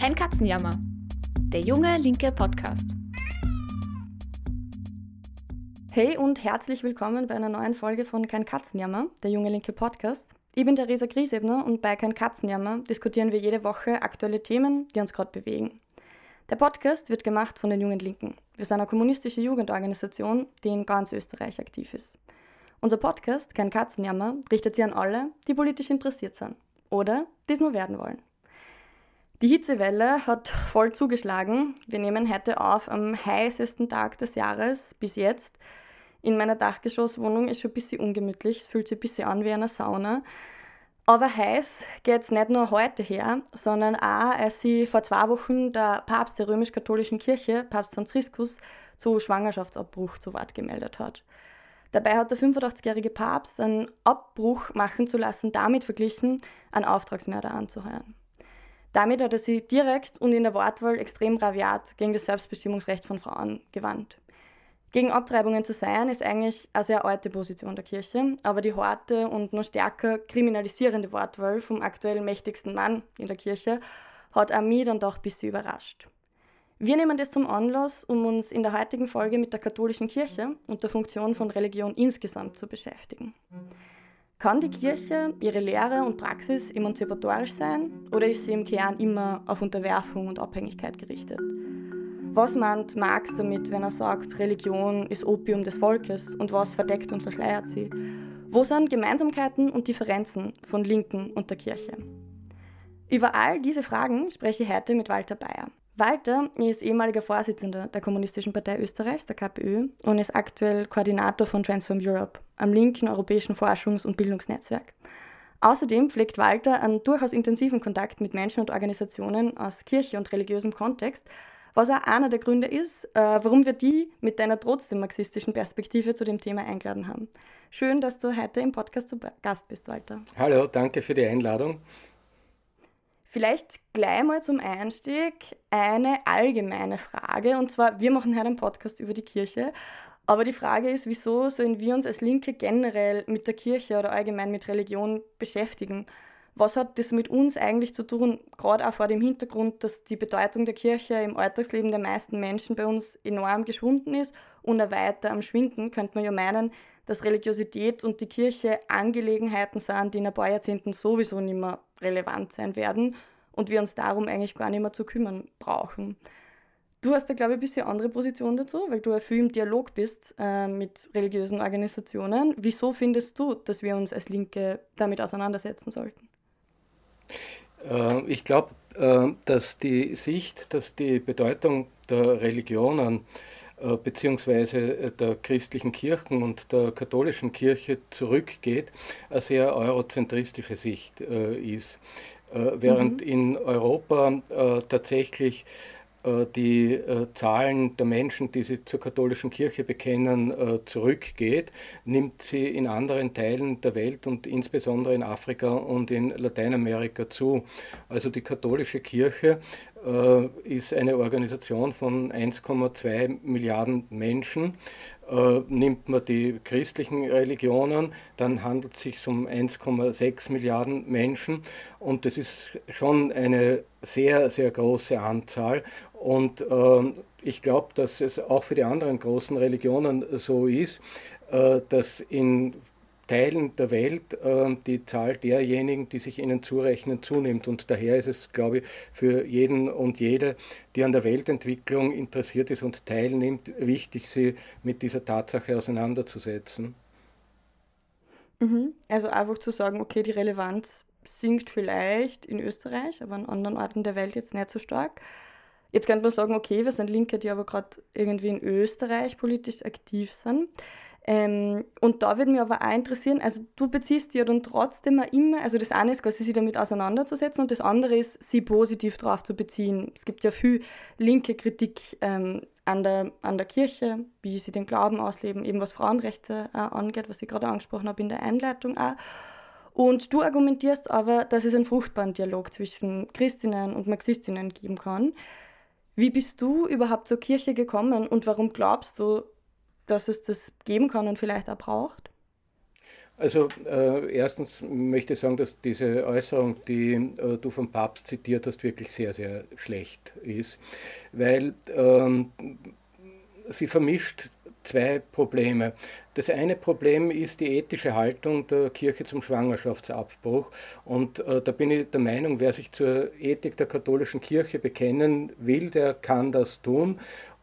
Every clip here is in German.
Kein Katzenjammer. Der junge linke Podcast. Hey und herzlich willkommen bei einer neuen Folge von Kein Katzenjammer, der junge linke Podcast. Ich bin Theresa Griesebner und bei Kein Katzenjammer diskutieren wir jede Woche aktuelle Themen, die uns gerade bewegen. Der Podcast wird gemacht von den Jungen Linken. Wir sind eine kommunistische Jugendorganisation, die in ganz Österreich aktiv ist. Unser Podcast, Kein Katzenjammer, richtet sich an alle, die politisch interessiert sind oder die es nur werden wollen. Die Hitzewelle hat voll zugeschlagen. Wir nehmen heute auf am heißesten Tag des Jahres bis jetzt. In meiner Dachgeschosswohnung ist schon ein bisschen ungemütlich. Es fühlt sich ein bisschen an wie eine Sauna. Aber heiß geht es nicht nur heute her, sondern auch, als sie vor zwei Wochen der Papst der römisch-katholischen Kirche, Papst Franziskus, zu Schwangerschaftsabbruch zu Wort gemeldet hat. Dabei hat der 85-jährige Papst einen Abbruch machen zu lassen damit verglichen, einen Auftragsmörder anzuheuern. Damit hat er sich direkt und in der Wortwahl extrem raviat gegen das Selbstbestimmungsrecht von Frauen gewandt. Gegen Abtreibungen zu sein, ist eigentlich eine sehr alte Position der Kirche, aber die harte und noch stärker kriminalisierende Wortwahl vom aktuell mächtigsten Mann in der Kirche hat auch mich dann doch ein bisschen überrascht. Wir nehmen das zum Anlass, um uns in der heutigen Folge mit der katholischen Kirche und der Funktion von Religion insgesamt zu beschäftigen. Kann die Kirche, ihre Lehre und Praxis emanzipatorisch sein oder ist sie im Kern immer auf Unterwerfung und Abhängigkeit gerichtet? Was meint Marx damit, wenn er sagt, Religion ist Opium des Volkes und was verdeckt und verschleiert sie? Wo sind Gemeinsamkeiten und Differenzen von Linken und der Kirche? Über all diese Fragen spreche ich heute mit Walter Bayer. Walter ist ehemaliger Vorsitzender der Kommunistischen Partei Österreichs, der KPÖ, und ist aktuell Koordinator von Transform Europe, am linken europäischen Forschungs- und Bildungsnetzwerk. Außerdem pflegt Walter einen durchaus intensiven Kontakt mit Menschen und Organisationen aus Kirche und religiösem Kontext, was auch einer der Gründe ist, äh, warum wir die mit deiner trotzdem marxistischen Perspektive zu dem Thema eingeladen haben. Schön, dass du heute im Podcast zu Gast bist, Walter. Hallo, danke für die Einladung. Vielleicht gleich mal zum Einstieg eine allgemeine Frage. Und zwar, wir machen heute einen Podcast über die Kirche. Aber die Frage ist, wieso sollen wir uns als Linke generell mit der Kirche oder allgemein mit Religion beschäftigen? Was hat das mit uns eigentlich zu tun, gerade auch vor dem Hintergrund, dass die Bedeutung der Kirche im Alltagsleben der meisten Menschen bei uns enorm geschwunden ist und auch weiter am Schwinden, könnte man ja meinen, dass Religiosität und die Kirche Angelegenheiten sind, die in ein paar Jahrzehnten sowieso nicht mehr relevant sein werden und wir uns darum eigentlich gar nicht mehr zu kümmern brauchen. Du hast da, glaube ich, ein bisschen andere Position dazu, weil du ja viel im Dialog bist äh, mit religiösen Organisationen. Wieso findest du, dass wir uns als Linke damit auseinandersetzen sollten? Äh, ich glaube, äh, dass die Sicht, dass die Bedeutung der Religionen beziehungsweise äh, der christlichen Kirchen und der katholischen Kirche zurückgeht, eine sehr eurozentristische Sicht äh, ist. während mhm. in Europa tatsächlich die Zahlen der Menschen, die sich zur katholischen Kirche bekennen, zurückgeht, nimmt sie in anderen Teilen der Welt und insbesondere in Afrika und in Lateinamerika zu. Also die katholische Kirche äh, ist eine Organisation von 1,2 Milliarden Menschen. Äh, nimmt man die christlichen Religionen, dann handelt es sich um 1,6 Milliarden Menschen und das ist schon eine sehr, sehr große Anzahl. Und äh, ich glaube, dass es auch für die anderen großen Religionen so ist, äh, dass in Teilen der Welt äh, die Zahl derjenigen, die sich ihnen zurechnen, zunimmt. Und daher ist es, glaube ich, für jeden und jede, die an der Weltentwicklung interessiert ist und teilnimmt, wichtig, sie mit dieser Tatsache auseinanderzusetzen. Mhm. Also einfach zu sagen, okay, die Relevanz sinkt vielleicht in Österreich, aber an anderen Orten der Welt jetzt nicht so stark. Jetzt könnte man sagen, okay, wir sind Linke, die aber gerade irgendwie in Österreich politisch aktiv sind. Ähm, und da würde mich aber auch interessieren, also du beziehst ja dann trotzdem immer, also das eine ist quasi sich damit auseinanderzusetzen und das andere ist, sie positiv darauf zu beziehen. Es gibt ja viel linke Kritik ähm, an, der, an der Kirche, wie sie den Glauben ausleben, eben was Frauenrechte äh, angeht, was ich gerade angesprochen habe in der Einleitung auch. Und du argumentierst aber, dass es einen fruchtbaren Dialog zwischen Christinnen und Marxistinnen geben kann. Wie bist du überhaupt zur Kirche gekommen und warum glaubst du, dass es das geben kann und vielleicht auch braucht? Also äh, erstens möchte ich sagen, dass diese Äußerung, die äh, du vom Papst zitiert hast, wirklich sehr, sehr schlecht ist, weil ähm, sie vermischt zwei Probleme. Das eine Problem ist die ethische Haltung der Kirche zum Schwangerschaftsabbruch. Und äh, da bin ich der Meinung, wer sich zur Ethik der katholischen Kirche bekennen will, der kann das tun.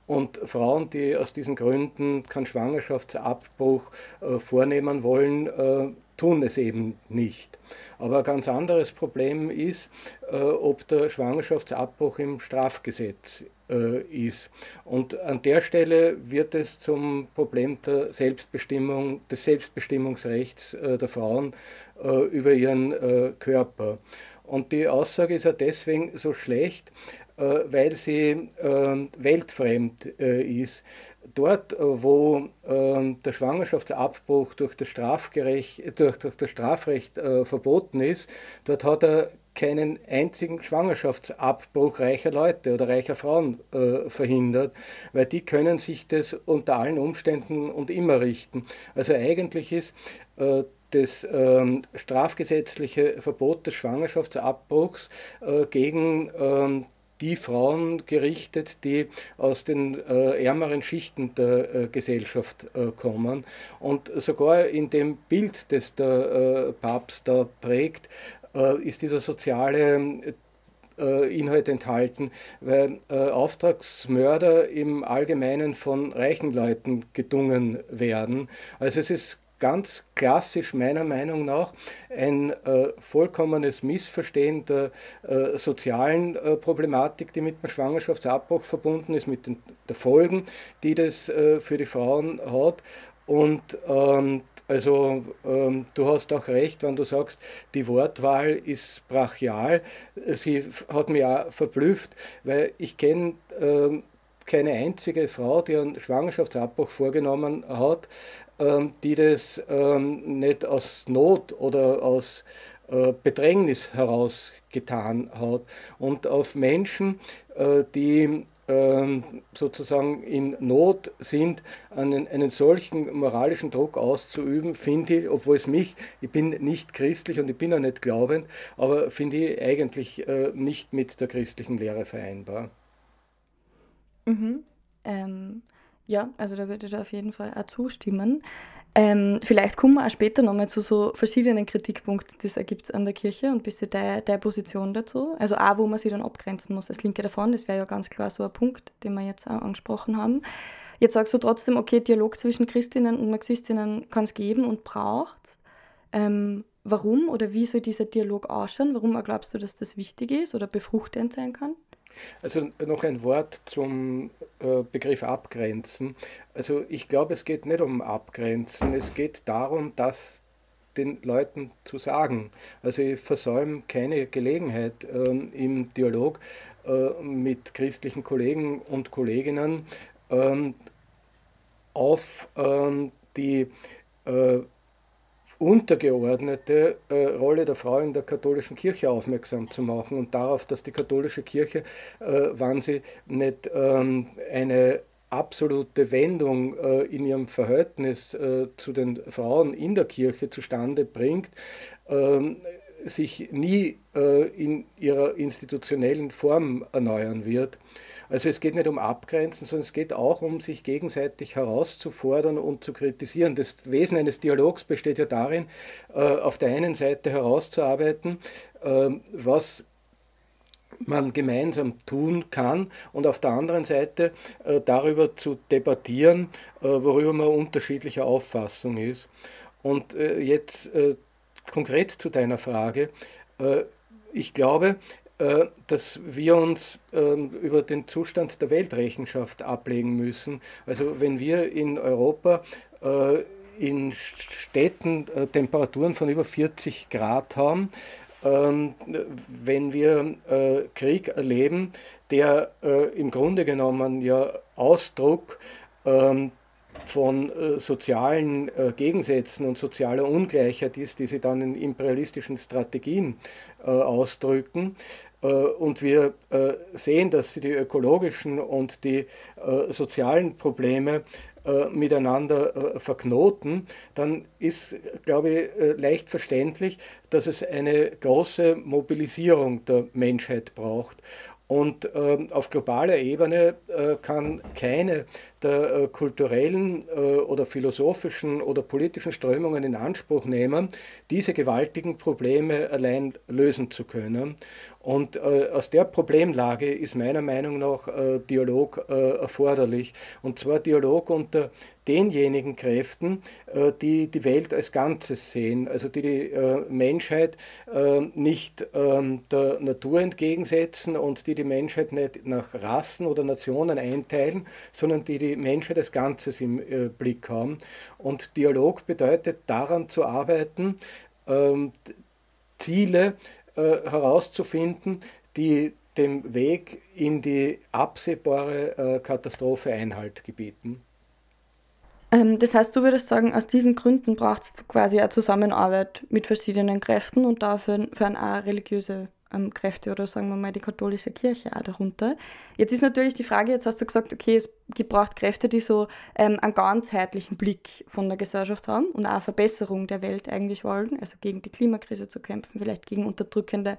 Und Frauen, die aus diesen Gründen keinen Schwangerschaftsabbruch äh, vornehmen wollen, äh, tun es eben nicht. Aber ein ganz anderes Problem ist, äh, ob der Schwangerschaftsabbruch im Strafgesetz äh, ist. Und an der Stelle wird es zum Problem der Selbstbestimmung, des Selbstbestimmungsrechts äh, der Frauen äh, über ihren Körper. Und die Aussage ist ja deswegen so schlecht, weil sie ähm, weltfremd äh, ist. Dort, äh, wo ähm, der Schwangerschaftsabbruch durch das, Strafgerecht, durch, durch das Strafrecht verboten ist, dort hat er keinen einzigen Schwangerschaftsabbruch reicher Leute oder reicher Frauen äh, verhindert, weil die können sich das unter allen Umständen und immer richten. Also eigentlich ist äh, das ähm, strafgesetzliche Verbot des Schwangerschaftsabbruchs äh, gegen ähm, die Frauen gerichtet, die aus den äh, ärmeren Schichten der äh, Gesellschaft äh, kommen. Und sogar in dem Bild, das der äh, Papst da prägt, äh, ist dieser soziale äh, Inhalt enthalten, weil Auftragsmörder im Allgemeinen von reichen Leuten gedungen werden. Also es ist ganz klassisch meiner Meinung nach ein äh, vollkommenes Missverstehen der äh, sozialen äh, Problematik, die mit dem Schwangerschaftsabbruch verbunden ist, mit den der Folgen, die das äh, für die Frauen hat. Und ähm, also ähm, du hast auch recht, wenn du sagst, die Wortwahl ist brachial. Sie hat mich auch verblüfft, weil ich kenne ähm, keine einzige Frau, die einen Schwangerschaftsabbruch vorgenommen hat, die das ähm, nicht aus Not oder aus äh, Bedrängnis heraus getan hat. Und auf Menschen, äh, die ähm, sozusagen in Not sind, einen, einen solchen moralischen Druck auszuüben, finde ich, obwohl es mich, ich bin nicht christlich und ich bin auch nicht glaubend, aber finde ich eigentlich äh, nicht mit der christlichen Lehre vereinbar. Mhm. Ähm, ja, also da würde ich da auf jeden Fall auch zustimmen. Ähm, vielleicht kommen wir auch später nochmal zu so verschiedenen Kritikpunkten, die es ergibt an der Kirche und ein bisschen deine, deine Position dazu. Also auch, wo man sich dann abgrenzen muss als Linke davon. Das wäre ja ganz klar so ein Punkt, den wir jetzt auch angesprochen haben. Jetzt sagst du trotzdem, okay, Dialog zwischen Christinnen und Marxistinnen kann es geben und braucht ähm, Warum oder wie soll dieser Dialog ausschauen? Warum glaubst du, dass das wichtig ist oder befruchtend sein kann? Also noch ein Wort zum äh, Begriff Abgrenzen. Also ich glaube, es geht nicht um Abgrenzen, es geht darum, dass den Leuten zu sagen. Also ich versäume keine Gelegenheit ähm, im Dialog äh, mit christlichen Kollegen und Kolleginnen ähm, auf ähm, die äh, untergeordnete äh, Rolle der Frau in der katholischen Kirche aufmerksam zu machen und darauf, dass die katholische Kirche, äh, wann sie nicht ähm, eine absolute Wendung äh, in ihrem Verhältnis äh, zu den Frauen in der Kirche zustande bringt, ähm, sich nie äh, in ihrer institutionellen Form erneuern wird. Also es geht nicht um Abgrenzen, sondern es geht auch um sich gegenseitig herauszufordern und zu kritisieren. Das Wesen eines Dialogs besteht ja darin, äh, auf der einen Seite herauszuarbeiten, äh, was man gemeinsam tun kann und auf der anderen Seite äh, darüber zu debattieren, worüber man unterschiedlicher Auffassung ist. Und jetzt konkret zu deiner Frage. Ich glaube, äh, dass wir uns ähm, über den Zustand der Weltrechenschaft ablegen müssen. Also wenn wir in Europa äh, in Städten äh, Temperaturen von über 40 Grad haben, ähm, wenn wir Krieg erleben, der im Grunde genommen ja Ausdruck ähm, von sozialen Gegensätzen und sozialer Ungleichheit ist, die sie dann in imperialistischen Strategien ausdrücken, äh, und wir äh, sehen, dass die ökologischen und die äh, sozialen Probleme äh, miteinander äh, verknoten, dann ist, glaube ich, äh, leicht verständlich, dass es eine große Mobilisierung der Menschheit braucht. Und ähm, auf globaler Ebene äh, kann keine der äh, kulturellen äh, oder philosophischen oder politischen Strömungen in Anspruch nehmen, diese gewaltigen Probleme allein lösen zu können. Und äh, aus der Problemlage ist meiner Meinung nach äh, Dialog äh, erforderlich. Und zwar Dialog unter denjenigen Kräften, äh, die die Welt als Ganzes sehen, also die die Menschheit nicht ähm, der Natur entgegensetzen und die die Menschheit nicht nach Rassen oder Nationen einteilen, sondern die die Menschheit als Ganzes im Blick haben. Und Dialog bedeutet daran zu arbeiten, ähm, Ziele äh, herauszufinden, die dem Weg in die absehbare äh, Katastrophe Einhalt gebieten. Ähm, das heißt, du würdest sagen, aus diesen Gründen braucht es quasi eine Zusammenarbeit mit verschiedenen Kräften und dafür für eine religiöse ähm, Kräfte oder sagen wir mal die katholische Kirche auch darunter. Jetzt ist natürlich die Frage, jetzt hast du gesagt, okay, es braucht Kräfte, die so ähm, einen ganzheitlichen Blick von der Gesellschaft haben und auch eine Verbesserung der Welt eigentlich wollen, also gegen die Klimakrise zu kämpfen, vielleicht gegen unterdrückende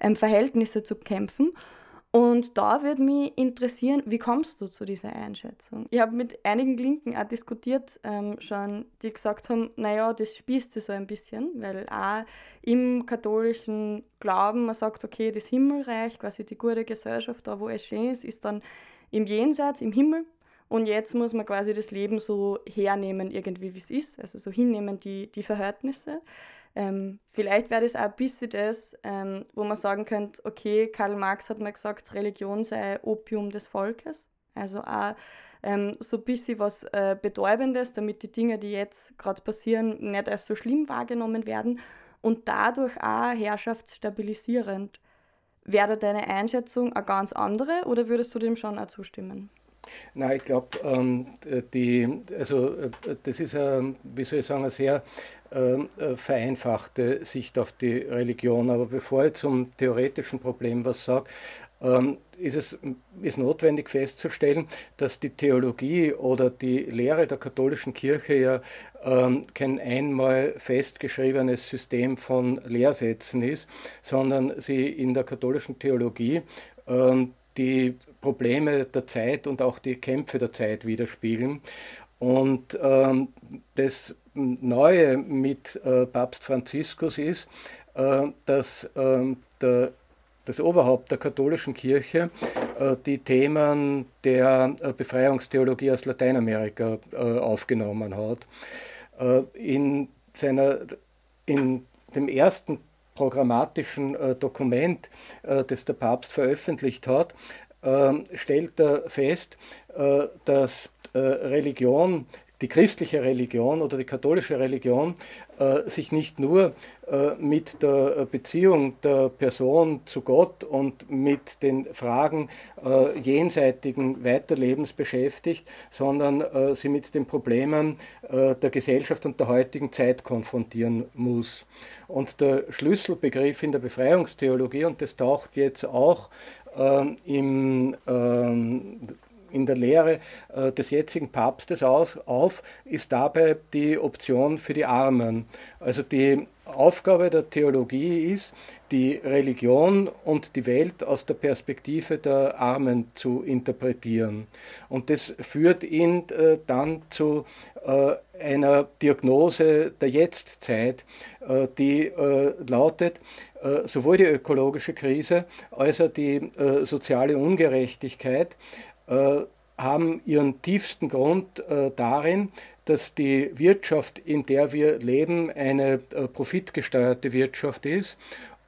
ähm, Verhältnisse zu kämpfen. Und da würde mich interessieren, wie kommst du zu dieser Einschätzung? Ich habe mit einigen Linken auch diskutiert, ähm, schon, die gesagt haben, naja, das spießt so ein bisschen, weil auch im katholischen Glauben man sagt, okay, das Himmelreich, quasi die gute Gesellschaft, da wo es schön ist, ist dann im Jenseits, im Himmel. Und jetzt muss man quasi das Leben so hernehmen, irgendwie wie es ist, also so hinnehmen die, die Verhältnisse. Ähm, vielleicht wäre das auch ein bisschen das, ähm, wo man sagen könnte, okay, Karl Marx hat mal gesagt, Religion sei Opium des Volkes. Also auch ähm, so ein bisschen was äh, Betäubendes, damit die Dinge, die jetzt gerade passieren, nicht als so schlimm wahrgenommen werden und dadurch auch herrschaftsstabilisierend. Wäre deine Einschätzung eine ganz andere oder würdest du dem schon auch zustimmen? Nein, ich glaube, ähm, also äh, das ist, ein, wie soll ich sagen, eine sehr ähm, äh, vereinfachte Sicht auf die Religion. Aber bevor ich zum theoretischen Problem was sage, ähm, ist es ist notwendig festzustellen, dass die Theologie oder die Lehre der katholischen Kirche ja ähm, kein einmal festgeschriebenes System von Lehrsätzen ist, sondern sie in der katholischen Theologie ähm, die Probleme der Zeit und auch die Kämpfe der Zeit widerspiegeln. Und ähm, das Neue mit äh, Papst Franziskus ist, äh, dass äh, der, das Oberhaupt der katholischen Kirche äh, die Themen der äh, Befreiungstheologie aus Lateinamerika äh, aufgenommen hat. in, seiner, in dem ersten programmatischen Dokument, das der Papst veröffentlicht hat, stellt er fest, dass Religion die christliche Religion oder die katholische Religion äh, sich nicht nur äh, mit der Beziehung der Person zu Gott und mit den Fragen äh, jenseitigen Weiterlebens beschäftigt, sondern äh, sie mit den Problemen äh, der Gesellschaft und der heutigen Zeit konfrontieren muss. Und der Schlüsselbegriff in der Befreiungstheologie, und das taucht jetzt auch ähm, im ähm, in der Lehre äh, des jetzigen Papstes aus, auf, ist dabei die Option für die Armen. Also die Aufgabe der Theologie ist, die Religion und die Welt aus der Perspektive der Armen zu interpretieren. Und das führt ihn äh, dann zu äh, einer Diagnose der Jetztzeit, äh, die äh, lautet, äh, sowohl die ökologische Krise als auch die äh, soziale Ungerechtigkeit äh, haben ihren tiefsten Grund äh, darin, dass die Wirtschaft, in der wir leben, eine äh, profitgesteuerte Wirtschaft ist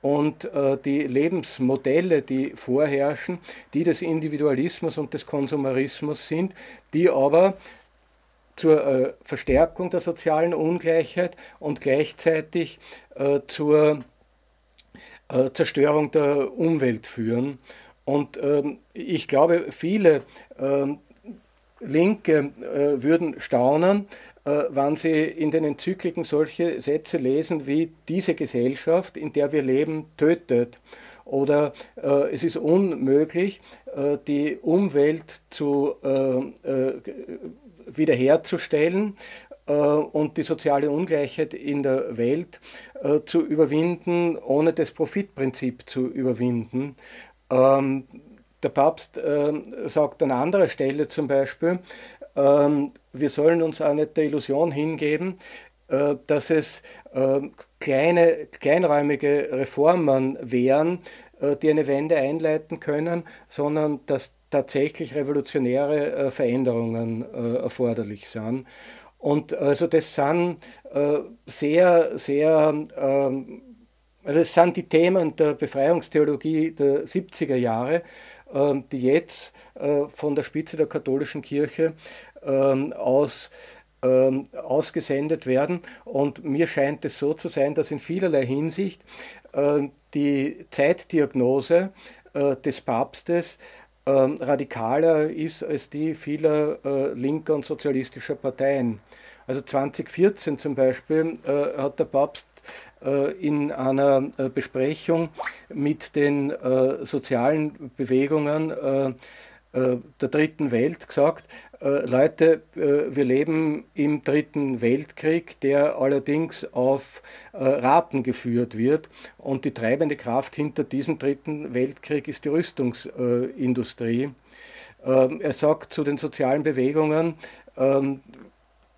und die Lebensmodelle, die vorherrschen, die des Individualismus und des Konsumerismus sind, die aber zur Verstärkung der sozialen Ungleichheit und gleichzeitig zur Zerstörung der Umwelt führen. Und ähm, ich glaube, viele ähm, Linke äh, würden staunen, äh, wenn sie in den Enzykliken solche Sätze lesen wie diese Gesellschaft, in der wir leben, tötet. Oder äh, es ist unmöglich, äh, die Umwelt zu äh, äh, wiederherzustellen und die soziale Ungleichheit in der Welt zu überwinden, ohne das Profitprinzip zu überwinden. Ähm, der Papst sagt an anderer Stelle zum Beispiel, ähm, wir sollen uns auch nicht der Illusion hingeben, dass es kleine, kleinräumige Reformen wären, äh, die eine Wende einleiten können, sondern dass tatsächlich revolutionäre äh, Veränderungen äh, erforderlich sind. Und also das sind sehr, sehr, ähm, also es sind die Themen der Befreiungstheologie der 70er Jahre, ähm, die jetzt von der Spitze der katholischen Kirche ähm, aus ausgesendet werden. Und mir scheint es so zu sein, dass in vielerlei Hinsicht äh, die Zeitdiagnose äh, des Papstes ähm, radikaler ist als die vieler äh, linker und sozialistischer Parteien. Also 2014 zum Beispiel hat der Papst in einer Besprechung mit den sozialen Bewegungen äh, der dritten Welt gesagt, äh, Leute, äh, wir leben im dritten Weltkrieg, der allerdings auf Raten geführt wird und die treibende Kraft hinter diesem dritten Weltkrieg ist die Rüstungsindustrie. Ähm, er sagt zu den sozialen Bewegungen, ähm,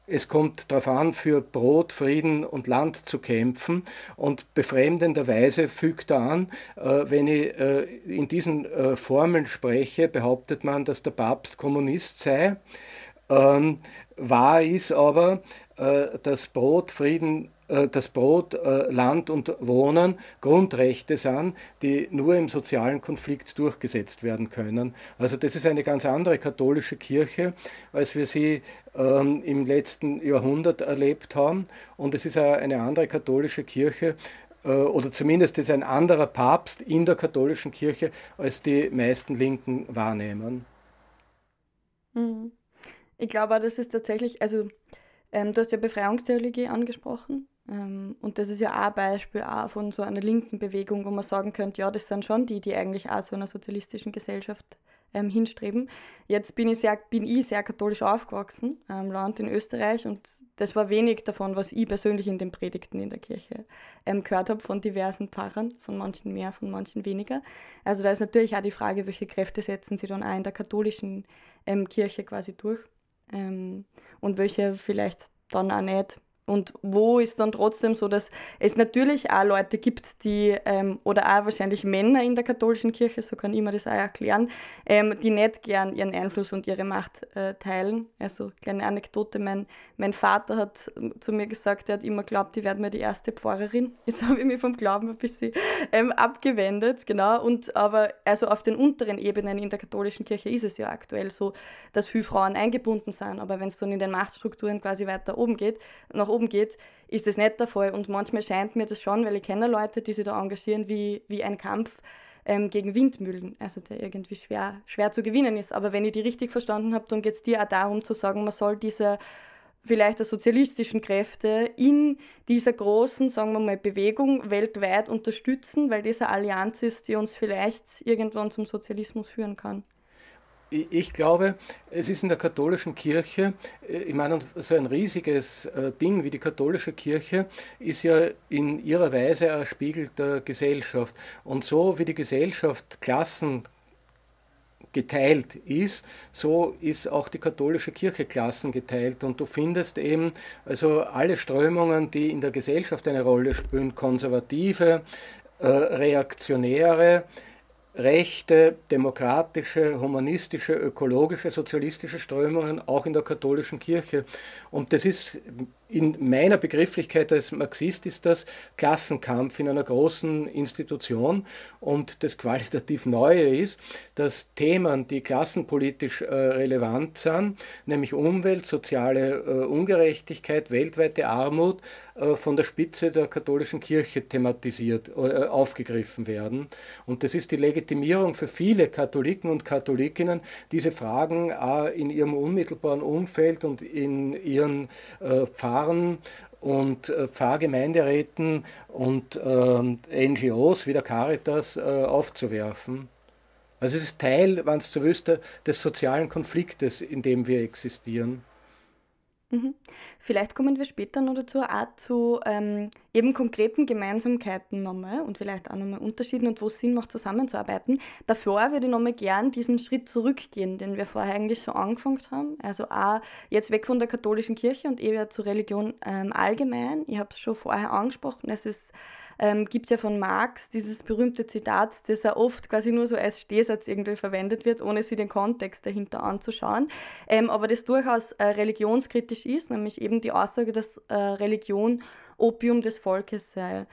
es kommt darauf an, für Brot, Frieden und Land zu kämpfen. Und befremdenderweise fügt er an, äh, wenn ich äh, in diesen äh, Formeln spreche, behauptet man, dass der Papst Kommunist sei. Ähm, wahr ist aber, dass Brot, Frieden das Brot, äh, Land und Wohnen Grundrechte sind, die nur im sozialen Konflikt durchgesetzt werden können. Also das ist eine ganz andere katholische Kirche, als wir sie ähm, im letzten Jahrhundert erlebt haben. Und es ist eine andere katholische Kirche, äh, oder zumindest ist ein anderer Papst in der katholischen Kirche, als die meisten Linken wahrnehmen. Mhm. Ich glaube, das ist tatsächlich, also ähm, du hast ja Befreiungstheologie angesprochen. Ähm, und das ist ja auch ein Beispiel auch von so einer linken Bewegung, wo man sagen könnte, ja, das sind schon die, die eigentlich auch zu einer sozialistischen Gesellschaft ähm, hinstreben. Jetzt bin ich sehr, bin ich sehr katholisch aufgewachsen im Land in Österreich und das war wenig davon, was ich persönlich in den Predigten in der Kirche ähm, gehört habe von diversen Pfarrern, von manchen mehr, von manchen weniger. Also da ist natürlich auch die Frage, welche Kräfte setzen sie dann auch in der katholischen ähm, Kirche quasi durch ähm, und welche vielleicht dann auch nicht. Und wo ist dann trotzdem so, dass es natürlich auch Leute gibt, die, ähm, oder auch wahrscheinlich Männer in der katholischen Kirche, so kann ich mir das auch erklären, ähm, die nicht gern ihren Einfluss und ihre Macht äh, teilen. Also, kleine Anekdote: mein, mein Vater hat zu mir gesagt, er hat immer geglaubt, ich werde mir die erste Pfarrerin. Jetzt habe ich mich vom Glauben ein bisschen ähm, abgewendet, genau. Und aber, also auf den unteren Ebenen in der katholischen Kirche ist es ja aktuell so, dass viele Frauen eingebunden sind. Aber wenn es dann in den Machtstrukturen quasi weiter oben geht, nach oben geht, ist das nicht der Fall. Und manchmal scheint mir das schon, weil ich kenne Leute, die sich da engagieren, wie, wie ein Kampf ähm, gegen Windmühlen, also der irgendwie schwer, schwer zu gewinnen ist. Aber wenn ich die richtig verstanden habe, dann geht es dir auch darum zu sagen, man soll diese vielleicht der sozialistischen Kräfte in dieser großen, sagen wir mal, Bewegung weltweit unterstützen, weil diese Allianz ist, die uns vielleicht irgendwann zum Sozialismus führen kann ich glaube, es ist in der katholischen Kirche, äh, ich meine, so ein riesiges äh, Ding wie die katholische Kirche ist ja in ihrer Weise ein Spiegel der Gesellschaft. Und so wie die Gesellschaft Klassen geteilt ist, so ist auch die katholische Kirche Klassen geteilt. Und du findest eben also alle Strömungen, die in der Gesellschaft eine Rolle spielen, konservative, äh, reaktionäre, rechte, demokratische, humanistische, ökologische, sozialistische Strömungen auch in der katholischen Kirche. Und das ist in meiner Begrifflichkeit als Marxist ist das Klassenkampf in einer großen Institution und das qualitativ Neue ist, dass Themen, die klassenpolitisch äh, relevant sind, nämlich Umwelt, soziale äh, Ungerechtigkeit, weltweite Armut, äh, von der Spitze der katholischen Kirche thematisiert, äh, aufgegriffen werden. Und das ist die Legitimierung für viele Katholiken und Katholikinnen, diese Fragen in ihrem unmittelbaren Umfeld und in ihren äh, Pfarr Pfarren und äh, Pfarrgemeinderäten und äh, NGOs wie der Caritas äh, aufzuwerfen. Also es ist Teil, wenn es so wüsste, des sozialen Konfliktes, in dem wir existieren. Mhm. Vielleicht kommen wir später noch dazu, auch zu ähm, eben konkreten Gemeinsamkeiten nochmal und vielleicht auch nochmal Unterschieden und wo es Sinn macht, zusammenzuarbeiten. Davor würde ich nochmal gern diesen Schritt zurückgehen, den wir vorher eigentlich schon angefangen haben. Also auch jetzt weg von der katholischen Kirche und eher zur Religion ähm, allgemein. Ich habe es schon vorher angesprochen, es ist ähm, gibt ja von Marx dieses berühmte Zitat, das ja oft quasi nur so als Stehsatz irgendwie verwendet wird, ohne sich den Kontext dahinter anzuschauen, ähm, aber das durchaus äh, religionskritisch ist, nämlich eben die Aussage, dass äh, Religion Opium des Volkes sei.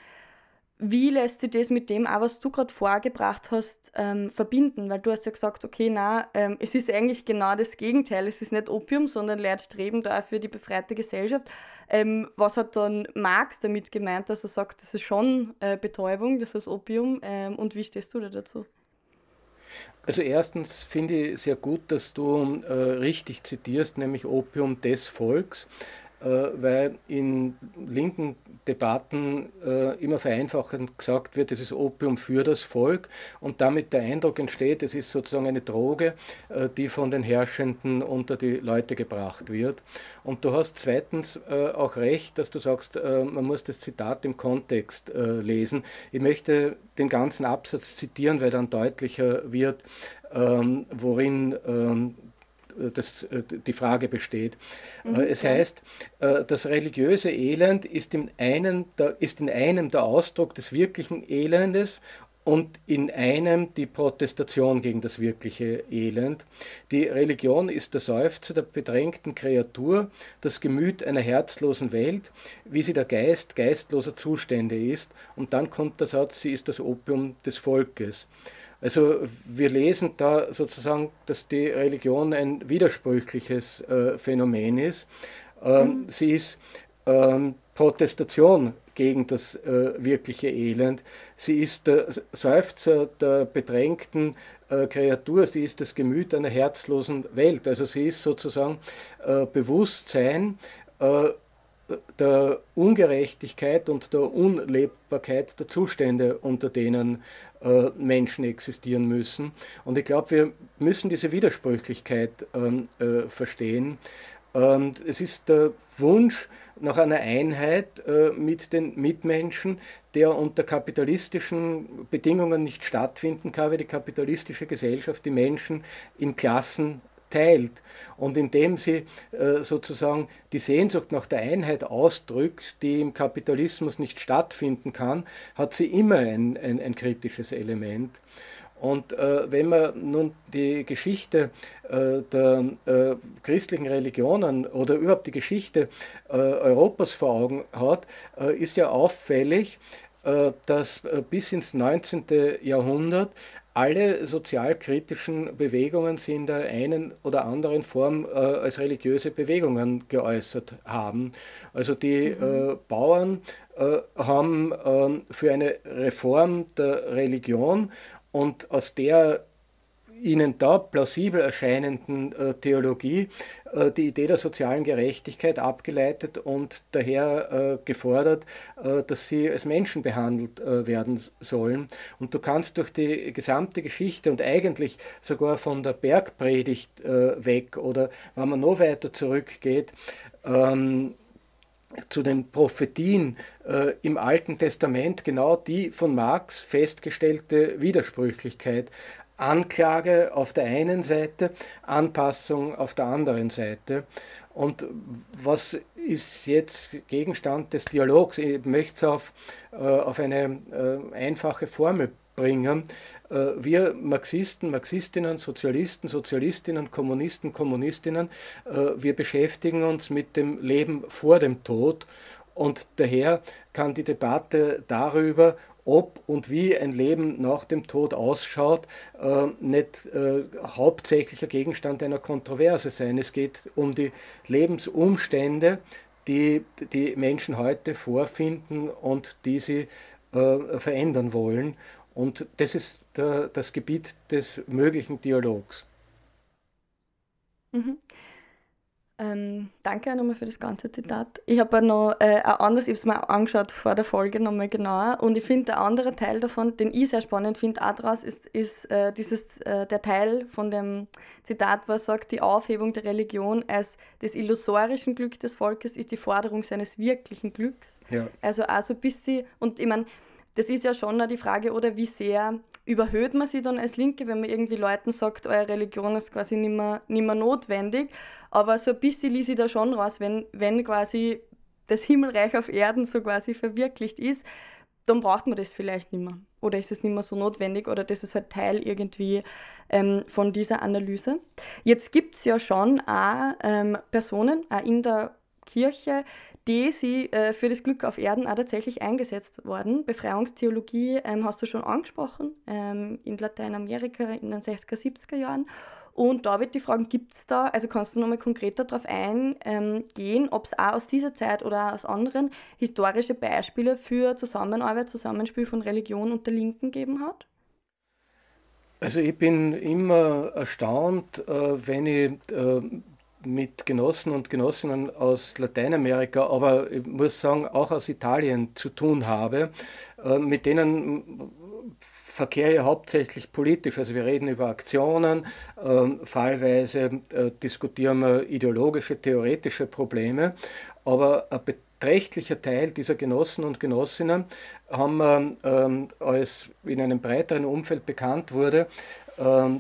Wie lässt sich das mit dem auch, was du gerade vorgebracht hast, ähm, verbinden? Weil du hast ja gesagt, okay, na, ähm, es ist eigentlich genau das Gegenteil. Es ist nicht Opium, sondern Leute streben da für die befreite Gesellschaft. Ähm, was hat dann Marx damit gemeint, dass er sagt, das ist schon äh, Betäubung, das ist Opium? Ähm, und wie stehst du da dazu? Also erstens finde ich sehr gut, dass du äh, richtig zitierst, nämlich Opium des Volks. Äh, weil in linken Debatten äh, immer vereinfachend gesagt wird, es ist Opium für das Volk und damit der Eindruck entsteht, es ist sozusagen eine Droge, äh, die von den Herrschenden unter die Leute gebracht wird. Und du hast zweitens auch recht, dass du sagst, man muss das Zitat im Kontext lesen. Ich möchte den ganzen Absatz zitieren, weil dann deutlicher wird, ähm, worin ähm, das, äh, die Frage besteht. Mhm, es heißt, äh, das religiöse Elend ist in, einem der, ist in einem der Ausdruck des wirklichen Elendes und in einem die Protestation gegen das wirkliche Elend. Die Religion ist der Seufzer der bedrängten Kreatur, das Gemüt einer herzlosen Welt, wie sie der Geist geistloser Zustände ist. Und dann kommt der Satz, sie ist das Opium des Volkes. Also wir lesen da sozusagen, dass die Religion ein widersprüchliches äh, Phänomen ist. Ähm, mhm. Sie ist ähm, Protestation gegen das äh, wirkliche Elend. Sie ist der Seufzer der bedrängten äh, Kreatur, sie ist das Gemüt einer herzlosen Welt. Also sie ist sozusagen äh, Bewusstsein äh, der Ungerechtigkeit und der Unlebbarkeit der Zustände, unter denen äh, Menschen existieren müssen. Und ich glaube, wir müssen diese Widersprüchlichkeit ähm, äh, verstehen. Und es ist der Wunsch nach einer Einheit äh, mit den Mitmenschen, der unter kapitalistischen Bedingungen nicht stattfinden kann, weil die kapitalistische Gesellschaft die Menschen in Klassen teilt und indem sie äh, sozusagen die Sehnsucht nach der Einheit ausdrückt, die im Kapitalismus nicht stattfinden kann, hat sie immer ein, ein, ein kritisches Element. Und äh, wenn man nun die Geschichte äh, der äh, christlichen Religionen oder überhaupt die Geschichte äh, Europas vor Augen hat, äh, ist ja auffällig, dass bis ins 19. Jahrhundert alle sozialkritischen Bewegungen sie in der einen oder anderen Form äh, als religiöse Bewegungen geäußert haben. Also die mhm. äh, Bauern äh, haben ähm, für eine Reform der Religion und aus der ihnen da plausibel erscheinenden äh, Theologie äh, die Idee der sozialen Gerechtigkeit abgeleitet und daher äh, gefordert, dass sie als Menschen behandelt werden sollen. Und du kannst durch die gesamte Geschichte und eigentlich sogar von der Bergpredigt weg oder wenn man noch weiter zurückgeht, ähm, zu den Prophetien äh, im Alten Testament genau die von Marx festgestellte Widersprüchlichkeit Anklage auf der einen Seite, Anpassung auf der anderen Seite. Und was ist jetzt Gegenstand des Dialogs? Ich möchte es auf, äh, auf eine äh, einfache Formel bringen. Äh, wir Marxisten, Marxistinnen, Sozialisten, Sozialistinnen, Kommunisten, Kommunistinnen, äh, wir beschäftigen uns mit dem Leben vor dem Tod und daher kann die Debatte darüber, ob und wie ein Leben nach dem Tod ausschaut, äh, nicht äh, hauptsächlicher Gegenstand einer Kontroverse sein. Es geht um die Lebensumstände, die die Menschen heute vorfinden und die sie äh, verändern wollen. Und das ist der, das Gebiet des möglichen Dialogs. Mhm. Ähm, danke auch nochmal für das ganze Zitat. Ich habe noch äh, ein anderes, ich habe es mir angeschaut vor der Folge nochmal genauer und ich finde, der andere Teil davon, den ich sehr spannend finde, auch daraus ist, ist äh, dieses, äh, der Teil von dem Zitat, was sagt, die Aufhebung der Religion als des illusorischen Glück des Volkes ist die Forderung seines wirklichen Glücks. Ja. Also auch so ein bisschen, und ich meine, das ist ja schon die Frage, oder wie sehr überhöht man sie dann als Linke, wenn man irgendwie Leuten sagt, eure Religion ist quasi nicht mehr, nicht mehr notwendig. Aber so ein bisschen ließ ich da schon raus, wenn, wenn quasi das Himmelreich auf Erden so quasi verwirklicht ist, dann braucht man das vielleicht nicht mehr. Oder ist es nicht mehr so notwendig oder das ist halt Teil irgendwie ähm, von dieser Analyse. Jetzt gibt es ja schon auch ähm, Personen, auch in der Kirche, die sie äh, für das Glück auf Erden auch tatsächlich eingesetzt worden. Befreiungstheologie ähm, hast du schon angesprochen, ähm, in Lateinamerika in den 60er, 70er Jahren. Und da wird die Frage, gibt es da, also kannst du nochmal konkreter darauf eingehen, ähm, ob es auch aus dieser Zeit oder aus anderen historische Beispiele für Zusammenarbeit, Zusammenspiel von Religion und der Linken gegeben hat? Also ich bin immer erstaunt, äh, wenn ich äh, mit Genossen und Genossinnen aus Lateinamerika, aber ich muss sagen auch aus Italien zu tun habe, äh, mit denen verkehre ich hauptsächlich politisch. Also wir reden über Aktionen, ähm, fallweise äh, diskutieren wir ideologische, theoretische Probleme, aber ein beträchtlicher Teil dieser Genossen und Genossinnen haben ähm, als in einem breiteren Umfeld bekannt wurde,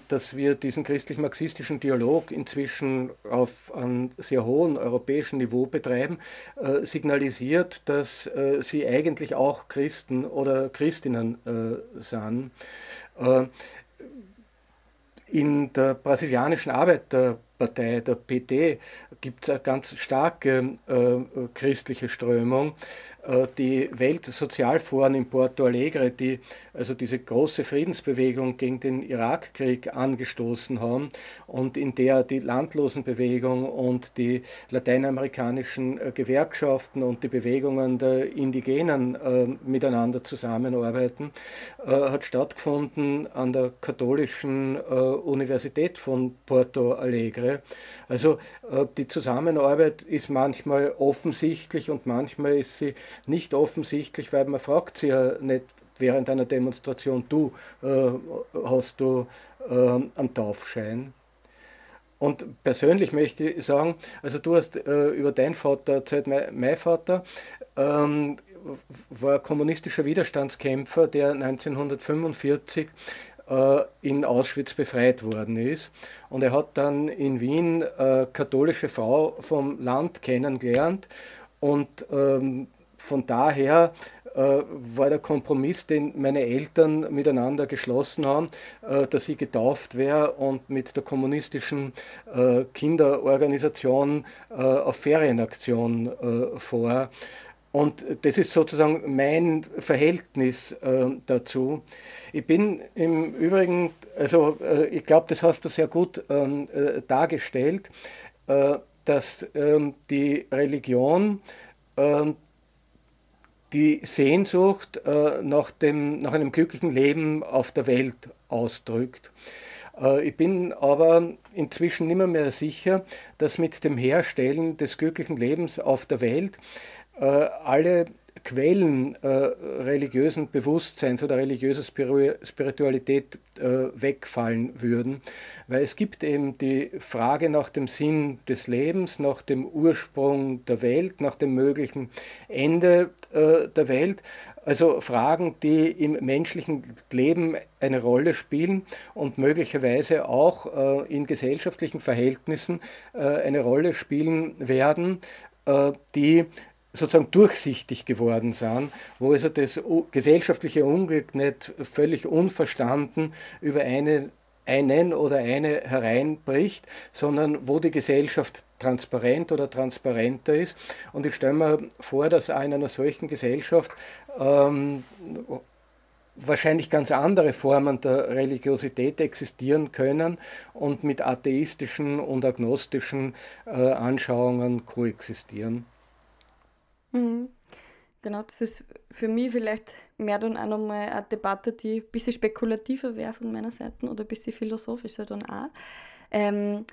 dass wir diesen christlich-marxistischen Dialog inzwischen auf einem sehr hohen europäischen Niveau betreiben, äh, signalisiert, dass äh, sie eigentlich auch Christen oder Christinnen äh, sind. In der brasilianischen Arbeiterpartei, der PT, gibt es eine ganz starke christliche Strömung. Äh, die Weltsozialforen in Porto Alegre, die also diese große Friedensbewegung gegen den Irakkrieg angestoßen haben und in der die Landlosenbewegung und die lateinamerikanischen äh, Gewerkschaften und die Bewegungen der Indigenen äh, miteinander zusammenarbeiten, hat stattgefunden an der katholischen Universität von Porto Alegre. Also die Zusammenarbeit ist manchmal offensichtlich und manchmal ist sie nicht offensichtlich, weil man fragt sie ja nicht während einer Demonstration, du äh, hast du äh, einen Taufschein. Und persönlich möchte ich sagen, also du hast äh, über deinen Vater erzählt, mein, mein Vater ähm, war kommunistischer Widerstandskämpfer, der 1945 äh, in Auschwitz befreit worden ist. Und er hat dann in Wien äh, katholische Frau vom Land kennengelernt und ähm, von daher äh, war der Kompromiss, den meine Eltern miteinander geschlossen haben, äh, dass ich getauft wäre und mit der kommunistischen äh, Kinderorganisation äh, auf Ferienaktion äh, vor. Und das ist sozusagen mein Verhältnis äh, dazu. Ich bin im Übrigen, also ich glaube, das hast du sehr gut ähm, dargestellt, dass ähm, die Religion ähm, die Sehnsucht äh, nach, dem, nach einem glücklichen Leben auf der Welt ausdrückt. Äh, ich bin aber inzwischen nimmer mehr sicher, dass mit dem Herstellen des glücklichen Lebens auf der Welt äh, alle Quellen äh, religiösen Bewusstseins oder religiöser Spiritualität äh, wegfallen würden, weil es gibt eben die Frage nach dem Sinn des Lebens, nach dem Ursprung der Welt, nach dem möglichen Ende äh, der Welt, also Fragen, die im menschlichen Leben eine Rolle spielen und möglicherweise auch äh, in gesellschaftlichen Verhältnissen äh, eine Rolle spielen werden, äh, die sozusagen durchsichtig geworden sind, wo also das gesellschaftliche Unglück nicht völlig unverstanden über eine, einen oder eine hereinbricht, sondern wo die Gesellschaft transparent oder transparenter ist. Und ich stelle mir vor, dass in einer solchen Gesellschaft ähm, wahrscheinlich ganz andere Formen der Religiosität existieren können und mit atheistischen und agnostischen äh, Anschauungen koexistieren. Mhm. Genau, das ist für mich vielleicht mehr dann auch nochmal eine Debatte, die ein bisschen spekulativer wäre von meiner Seite oder ein bisschen philosophischer dann auch. Ähm,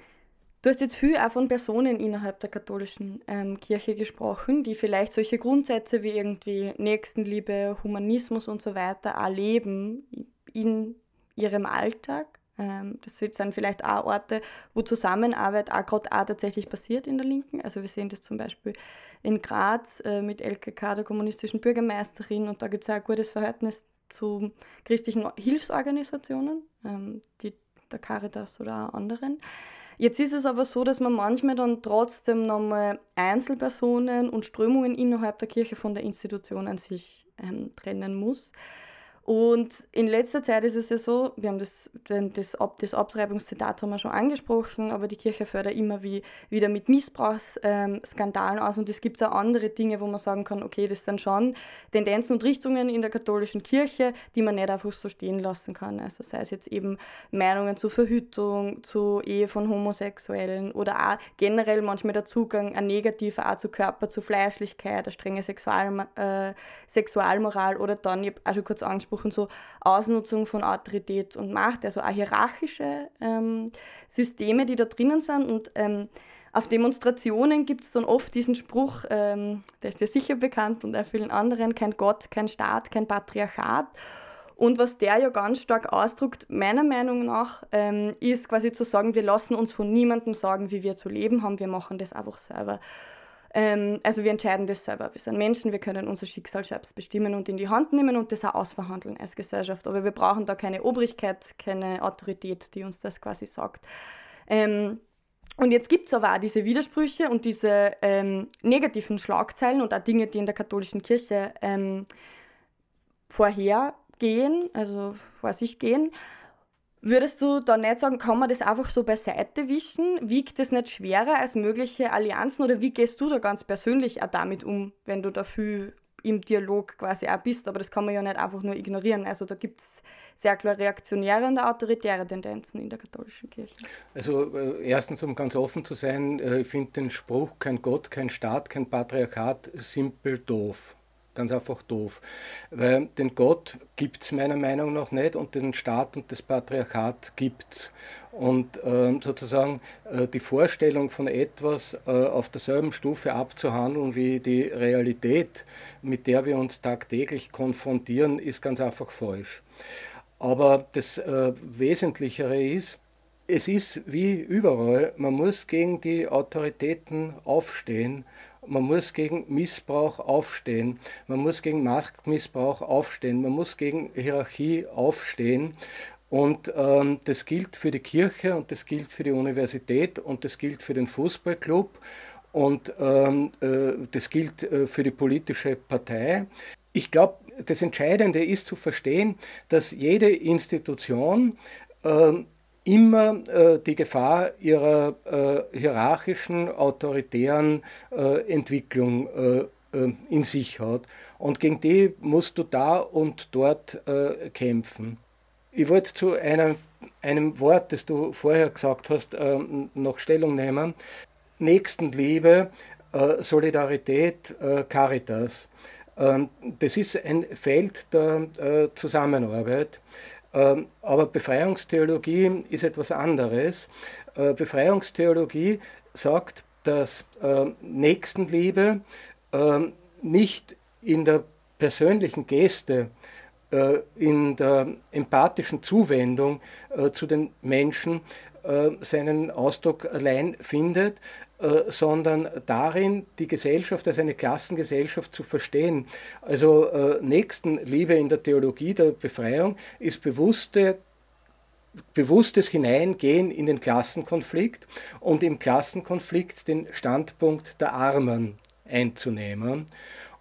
Du hast jetzt viel auch von Personen innerhalb der katholischen ähm, Kirche gesprochen, die vielleicht solche Grundsätze wie irgendwie Nächstenliebe, Humanismus und so weiter auch leben in ihrem Alltag. Ähm, das sind vielleicht auch Orte, wo Zusammenarbeit auch gerade auch tatsächlich passiert in der Linken. Also wir sehen das zum Beispiel in Graz äh, mit LKK, der kommunistischen Bürgermeisterin, und da gibt es ein gutes Verhältnis zu christlichen Hilfsorganisationen, ähm, die, der Caritas oder auch anderen. Jetzt ist es aber so, dass man manchmal dann trotzdem nochmal Einzelpersonen und Strömungen innerhalb der Kirche von der Institution an sich ähm, trennen muss. Und in letzter Zeit ist es ja so, wir haben das, das, das Abtreibungszitat haben wir schon angesprochen, aber die Kirche fördert immer wie, wieder mit Missbrauchsskandalen ähm, aus und es gibt auch andere Dinge, wo man sagen kann, okay, das sind schon Tendenzen und Richtungen in der katholischen Kirche, die man nicht einfach so stehen lassen kann. Also sei es jetzt eben Meinungen zur Verhütung, zur Ehe von Homosexuellen oder auch generell manchmal der Zugang, ein negativer auch zu Körper, zu Fleischlichkeit, eine strenge Sexual, äh, Sexualmoral oder dann, ich habe auch schon kurz angesprochen, Anspruch und so Ausnutzung von Autorität und Macht, also auch hierarchische ähm, Systeme, die da drinnen sind. Und ähm, auf Demonstrationen gibt es dann oft diesen Spruch, ähm, der ist ja sicher bekannt und auch vielen anderen, kein Gott, kein Staat, kein Patriarchat. Und was der ja ganz stark ausdrückt, meiner Meinung nach, ähm, ist quasi zu sagen, wir lassen uns von niemandem sagen, wie wir zu leben haben, wir machen das einfach selber. Ähm, also wir entscheiden das selber. Wir sind Menschen, wir können unser Schicksal selbst bestimmen und in die Hand nehmen und das auch ausverhandeln als Gesellschaft. Aber wir brauchen da keine Obrigkeit, keine Autorität, die uns das quasi sagt. Ähm, und jetzt gibt es aber auch diese Widersprüche und diese ähm, negativen Schlagzeilen und auch Dinge, die in der katholischen Kirche ähm, vorhergehen, also vor sich gehen. Würdest du da nicht sagen, kann man das einfach so beiseite wischen? Wiegt das nicht schwerer als mögliche Allianzen oder wie gehst du da ganz persönlich auch damit um, wenn du dafür im Dialog quasi auch bist? Aber das kann man ja nicht einfach nur ignorieren. Also da gibt es sehr klar reaktionäre und autoritäre Tendenzen in der katholischen Kirche. Also äh, erstens, um ganz offen zu sein, äh, ich finde den Spruch, kein Gott, kein Staat, kein Patriarchat, simpel doof ganz einfach doof. Weil den Gott gibt es meiner Meinung nach nicht und den Staat und das Patriarchat gibt es. Und äh, sozusagen äh, die Vorstellung von etwas äh, auf derselben Stufe abzuhandeln wie die Realität, mit der wir uns tagtäglich konfrontieren, ist ganz einfach falsch. Aber das äh, Wesentlichere ist, es ist wie überall, man muss gegen die Autoritäten aufstehen man muss gegen Missbrauch aufstehen, man muss gegen Machtmissbrauch aufstehen, man muss gegen Hierarchie aufstehen. Und ähm, das gilt für die Kirche und das gilt für die Universität und das gilt für den Fußballclub und ähm, äh, das gilt äh, für die politische Partei. Ich glaube, das Entscheidende ist zu verstehen, dass jede Institution äh, immer äh, die Gefahr ihrer äh, hierarchischen, autoritären äh, Entwicklung äh, äh, in sich hat. Und gegen die musst du da und dort äh, kämpfen. Ich wollte zu einem, einem Wort, das du vorher gesagt hast, noch Stellung nehmen. Nächstenliebe, Solidarität, Caritas. Ähm, das ist ein Feld der Zusammenarbeit. Ähm, aber Befreiungstheologie ist etwas anderes. Äh, Befreiungstheologie sagt, dass ähm, Nächstenliebe ähm, nicht in der persönlichen Geste, äh, in der empathischen Zuwendung äh, zu den Menschen seinen Ausdruck allein findet, äh, sondern darin, die Gesellschaft als eine Klassengesellschaft zu verstehen. Also äh, Nächstenliebe in der Theologie der Befreiung ist bewusste bewusstes Hineingehen in den Klassenkonflikt und im Klassenkonflikt den Standpunkt der Armen einzunehmen.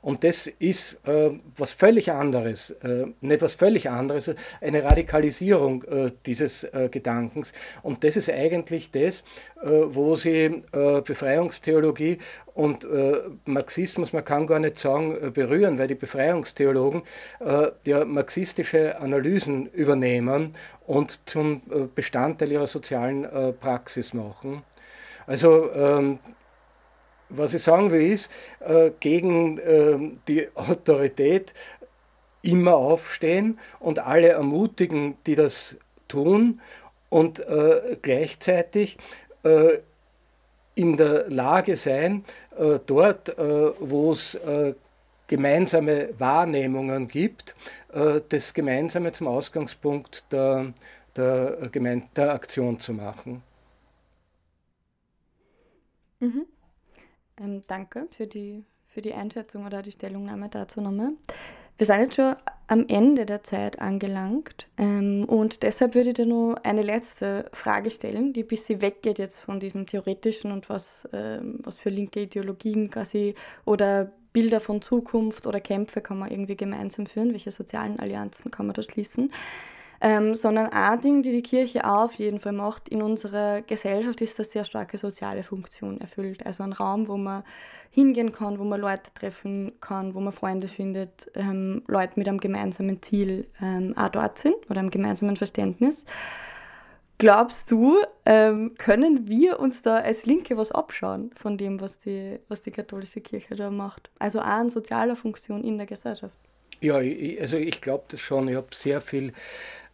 Und das ist äh, was völlig anderes, äh, nicht was völlig anderes, eine Radikalisierung äh, dieses äh, Gedankens. Und das ist eigentlich das, äh, wo sie äh, Befreiungstheologie und Marxismus, man kann gar nicht sagen, berühren, weil die Befreiungstheologen ja marxistische Analysen übernehmen und zum Bestandteil ihrer sozialen Praxis machen. Also ähm, was ich sagen will, ist, äh, gegen äh, die Autorität immer aufstehen und alle ermutigen, die das tun und äh, gleichzeitig äh, in der Lage sein, äh, dort, äh, wo es gemeinsame Wahrnehmungen gibt, das Gemeinsame zum Ausgangspunkt der, der, der Aktion zu machen. Mhm. Ähm, danke für die, für die Einschätzung oder die Stellungnahme dazu nochmal. Wir sind jetzt schon am Ende der Zeit angelangt ähm, und deshalb würde ich dir noch eine letzte Frage stellen, die ein bisschen weggeht jetzt von diesem theoretischen und was, ähm, was für linke Ideologien quasi oder Bilder von Zukunft oder Kämpfe kann man irgendwie gemeinsam führen, welche sozialen Allianzen kann man da schließen ähm, sondern ein Ding, die die Kirche auch auf jeden Fall macht in unserer Gesellschaft, ist, dass sie eine starke soziale Funktion erfüllt. Also ein Raum, wo man hingehen kann, wo man Leute treffen kann, wo man Freunde findet, ähm, Leute mit einem gemeinsamen Ziel ähm, auch dort sind oder einem gemeinsamen Verständnis. Glaubst du, ähm, können wir uns da als Linke was abschauen von dem, was die, was die katholische Kirche da macht? Also auch an sozialer Funktion in der Gesellschaft. Ja, also ich glaube das schon. Ich habe sehr viel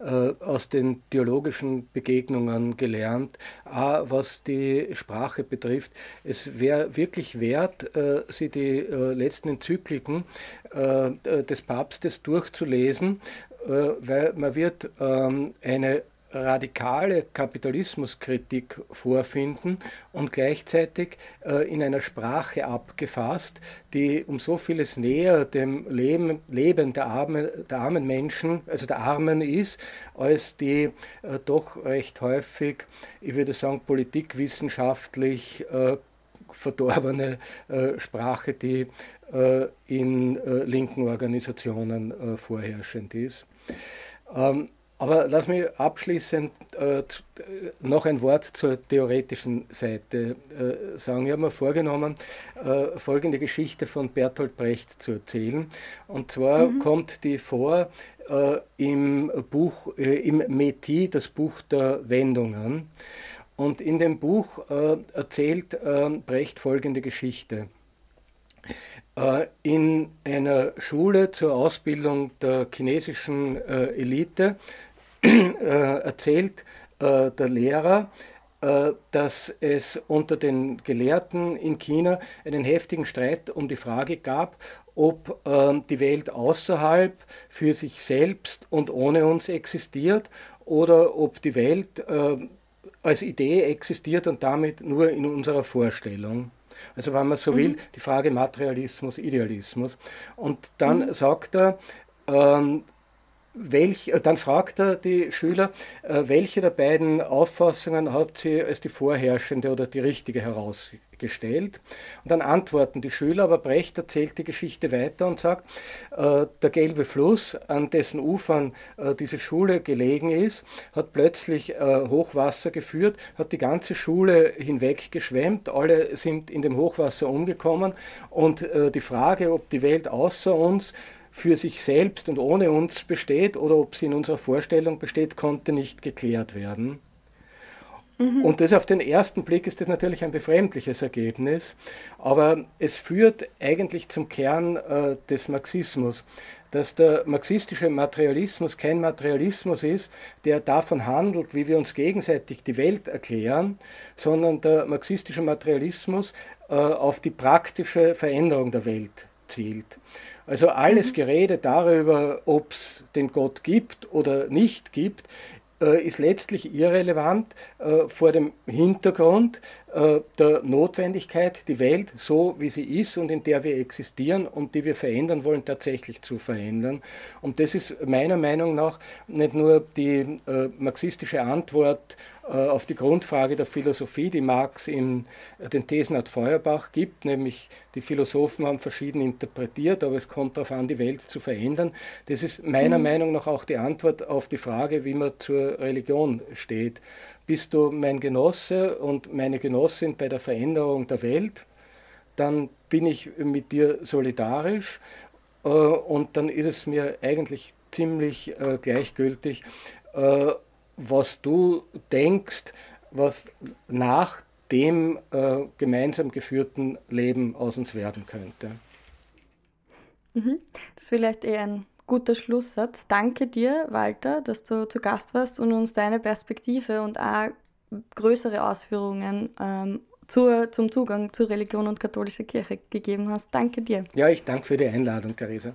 aus den theologischen Begegnungen gelernt, auch was die Sprache betrifft. Es wäre wirklich wert, äh, sich die äh, letzten Enzykliken äh, des Papstes durchzulesen, äh, weil man wird ähm, eine radikale Kapitalismuskritik vorfinden und gleichzeitig äh, in einer Sprache abgefasst, die um so vieles näher dem Leben, Leben der, armen, der armen Menschen, also der Armen ist, als die äh, doch recht häufig, ich würde sagen, politikwissenschaftlich äh, verdorbene Sprache, die in linken Organisationen vorherrschend ist. Ähm, aber lass mich abschließend äh, noch ein Wort zur theoretischen Seite äh, sagen. Ich habe mir vorgenommen, äh, folgende Geschichte von Bertolt Brecht zu erzählen. Und zwar mhm. kommt die vor äh, im Buch, äh, im Meti, das Buch der Wendungen. Und in dem Buch äh, erzählt Brecht folgende Geschichte. Äh, in einer Schule zur Ausbildung der chinesischen äh, Elite äh, erzählt der Lehrer, dass es unter den Gelehrten in China einen heftigen Streit um die Frage gab, ob die Welt außerhalb für sich selbst und ohne uns existiert oder ob die Welt als Idee existiert und damit nur in unserer Vorstellung. Also wenn man so will, mhm. die Frage Materialismus, Idealismus. Und dann mhm. sagt er, ähm, Welch, äh, dann fragt er die Schüler, äh, welche der beiden Auffassungen hat sie als die vorherrschende oder die richtige herausgestellt. Und dann antworten die Schüler, aber Brecht erzählt die Geschichte weiter und sagt, äh, der gelbe Fluss, an dessen Ufern diese Schule gelegen ist, hat plötzlich Hochwasser geführt, hat die ganze Schule hinweggeschwemmt, alle sind in dem Hochwasser umgekommen und die Frage, ob die Welt außer uns für sich selbst und ohne uns besteht oder ob sie in unserer Vorstellung besteht, konnte nicht geklärt werden. Mhm. Und das auf den ersten Blick ist das natürlich ein befremdliches Ergebnis, aber es führt eigentlich zum Kern äh, des Marxismus, dass der marxistische Materialismus kein Materialismus ist, der davon handelt, wie wir uns gegenseitig die Welt erklären, sondern der marxistische Materialismus äh, auf die praktische Veränderung der Welt zielt. Also alles mhm. Gerede darüber, ob es den Gott gibt oder nicht gibt, äh, ist letztlich irrelevant äh, vor dem Hintergrund äh, der Notwendigkeit, die Welt so wie sie ist und in der wir existieren und die wir verändern wollen, tatsächlich zu verändern. Und das ist meiner Meinung nach nicht nur die marxistische Antwort auf die Grundfrage der Philosophie, die Marx in äh, den Thesen ad Feuerbach gibt, nämlich die Philosophen haben verschieden interpretiert, aber es kommt darauf an, die Welt zu verändern. Das ist meiner mhm. Meinung nach auch die Antwort auf die Frage, wie man zur Religion steht. Bist du mein Genosse und meine Genossin bei der Veränderung der Welt? Dann bin ich mit dir solidarisch äh, und dann ist es mir eigentlich ziemlich gleichgültig, was du denkst, was nach dem äh, gemeinsam geführten Leben aus uns werden könnte. Mhm. Das ist vielleicht eher ein guter Schlusssatz. Danke dir, Walter, dass du zu Gast warst und uns deine Perspektive und auch größere Ausführungen ähm, zur, zum Zugang zur Religion und katholischer Kirche gegeben hast. Danke dir. Ja, ich danke für die Einladung, Theresa.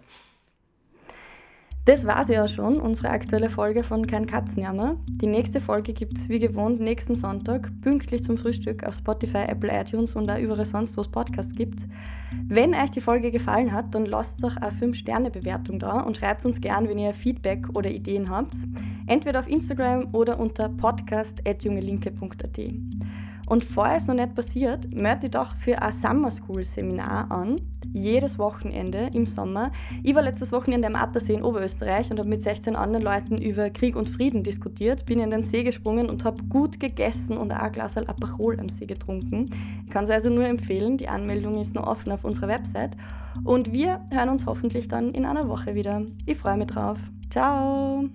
Das war sie ja schon, unsere aktuelle Folge von Kein Katzenjammer. Die nächste Folge gibt es wie gewohnt nächsten Sonntag, pünktlich zum Frühstück auf Spotify, Apple, iTunes und auch überall sonst, wo es Podcasts gibt. Wenn euch die Folge gefallen hat, dann lasst doch eine 5-Sterne-Bewertung da und schreibt uns gern, wenn ihr Feedback oder Ideen habt. Entweder auf Instagram oder unter podcast.jungelinke.at. Und falls noch nicht passiert, melde dich doch für ein Summer School Seminar an. Jedes Wochenende im Sommer. Ich war letztes Wochenende am Attersee in Oberösterreich und habe mit 16 anderen Leuten über Krieg und Frieden diskutiert. Bin in den See gesprungen und habe gut gegessen und ein Glas Aperol am See getrunken. Ich kann es also nur empfehlen. Die Anmeldung ist noch offen auf unserer Website. Und wir hören uns hoffentlich dann in einer Woche wieder. Ich freue mich drauf. Ciao!